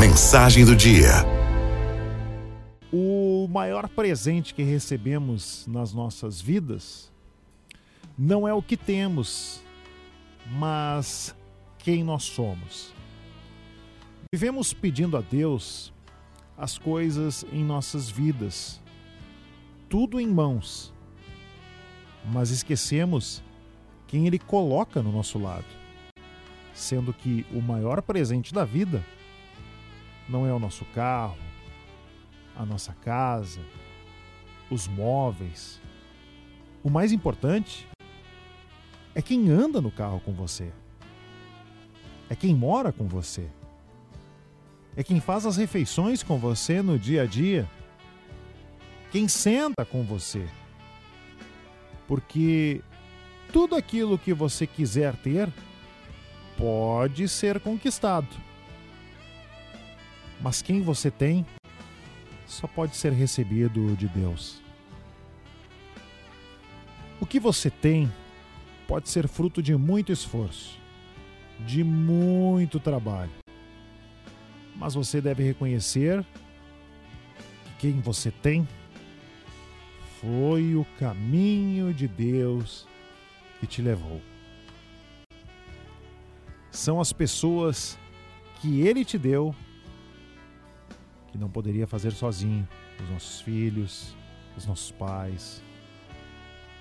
Mensagem do dia. O maior presente que recebemos nas nossas vidas não é o que temos, mas quem nós somos. Vivemos pedindo a Deus as coisas em nossas vidas, tudo em mãos, mas esquecemos quem Ele coloca no nosso lado, sendo que o maior presente da vida não é o nosso carro, a nossa casa, os móveis. O mais importante é quem anda no carro com você. É quem mora com você. É quem faz as refeições com você no dia a dia. Quem senta com você. Porque tudo aquilo que você quiser ter pode ser conquistado. Mas quem você tem só pode ser recebido de Deus. O que você tem pode ser fruto de muito esforço, de muito trabalho. Mas você deve reconhecer que quem você tem foi o caminho de Deus que te levou. São as pessoas que Ele te deu que não poderia fazer sozinho. Os nossos filhos, os nossos pais,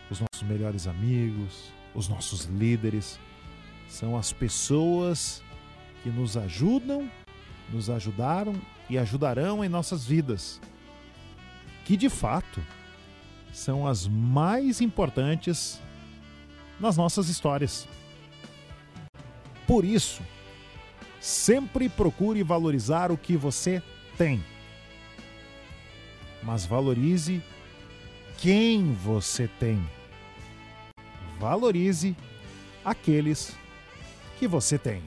os nossos melhores amigos, os nossos líderes. São as pessoas que nos ajudam, nos ajudaram e ajudarão em nossas vidas. Que de fato são as mais importantes nas nossas histórias. Por isso, sempre procure valorizar o que você tem. Mas valorize quem você tem. Valorize aqueles que você tem.